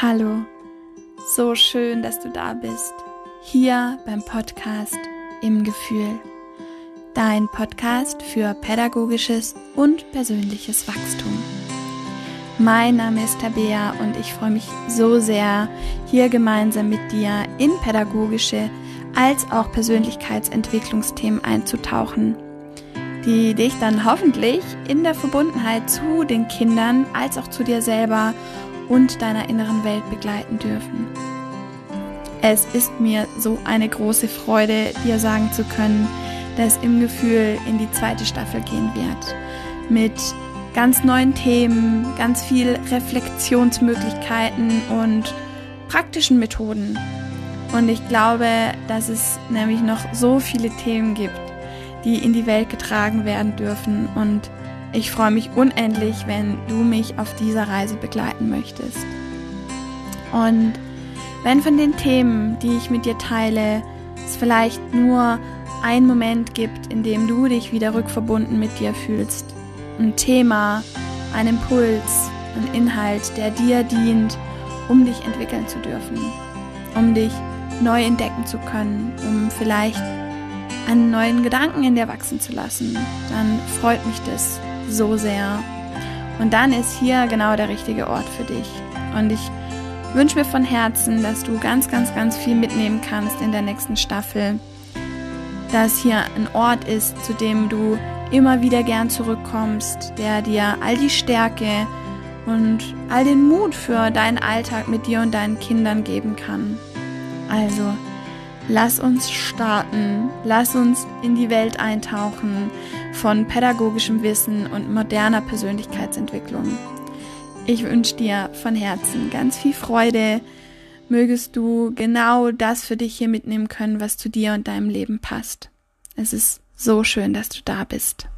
Hallo, so schön, dass du da bist. Hier beim Podcast Im Gefühl. Dein Podcast für pädagogisches und persönliches Wachstum. Mein Name ist Tabea und ich freue mich so sehr, hier gemeinsam mit dir in pädagogische als auch Persönlichkeitsentwicklungsthemen einzutauchen, die dich dann hoffentlich in der Verbundenheit zu den Kindern als auch zu dir selber und deiner inneren Welt begleiten dürfen. Es ist mir so eine große Freude, dir sagen zu können, dass im Gefühl in die zweite Staffel gehen wird. Mit ganz neuen Themen, ganz viel Reflexionsmöglichkeiten und praktischen Methoden. Und ich glaube, dass es nämlich noch so viele Themen gibt, die in die Welt getragen werden dürfen und ich freue mich unendlich, wenn du mich auf dieser Reise begleiten möchtest. Und wenn von den Themen, die ich mit dir teile, es vielleicht nur einen Moment gibt, in dem du dich wieder rückverbunden mit dir fühlst, ein Thema, ein Impuls, ein Inhalt, der dir dient, um dich entwickeln zu dürfen, um dich neu entdecken zu können, um vielleicht einen neuen Gedanken in dir wachsen zu lassen, dann freut mich das so sehr. Und dann ist hier genau der richtige Ort für dich. Und ich wünsche mir von Herzen, dass du ganz, ganz, ganz viel mitnehmen kannst in der nächsten Staffel. Dass hier ein Ort ist, zu dem du immer wieder gern zurückkommst, der dir all die Stärke und all den Mut für deinen Alltag mit dir und deinen Kindern geben kann. Also, lass uns starten, lass uns in die Welt eintauchen, von pädagogischem Wissen und moderner Persönlichkeitsentwicklung. Ich wünsche dir von Herzen ganz viel Freude. Mögest du genau das für dich hier mitnehmen können, was zu dir und deinem Leben passt. Es ist so schön, dass du da bist.